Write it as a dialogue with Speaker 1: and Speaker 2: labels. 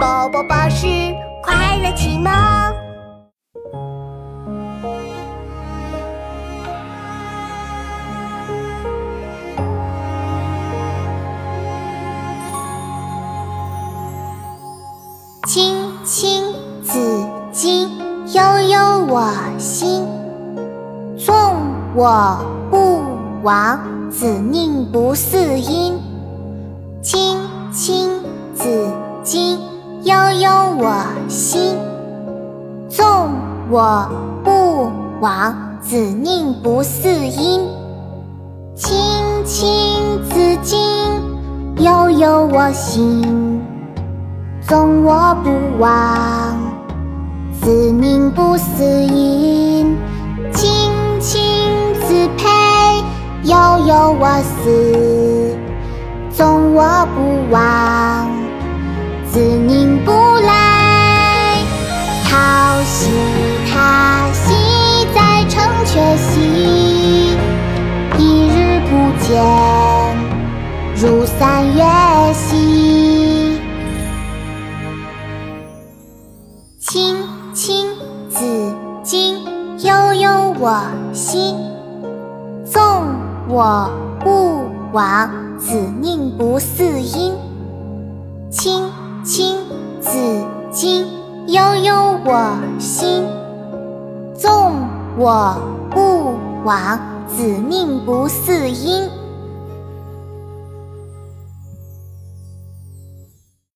Speaker 1: 宝宝巴士快乐启蒙。青青子衿，悠悠我心。纵我不往，子宁不嗣音？青青子衿，我心。纵我不往，子宁不嗣音？青青子衿，悠悠我心。纵我不往，子宁不嗣音？青青子佩，悠悠我思。纵我不往，见，如三月兮。青青子衿，悠悠我心。纵我不往，子宁不嗣音？青青子衿，悠悠我心。纵我不往，子宁不嗣音？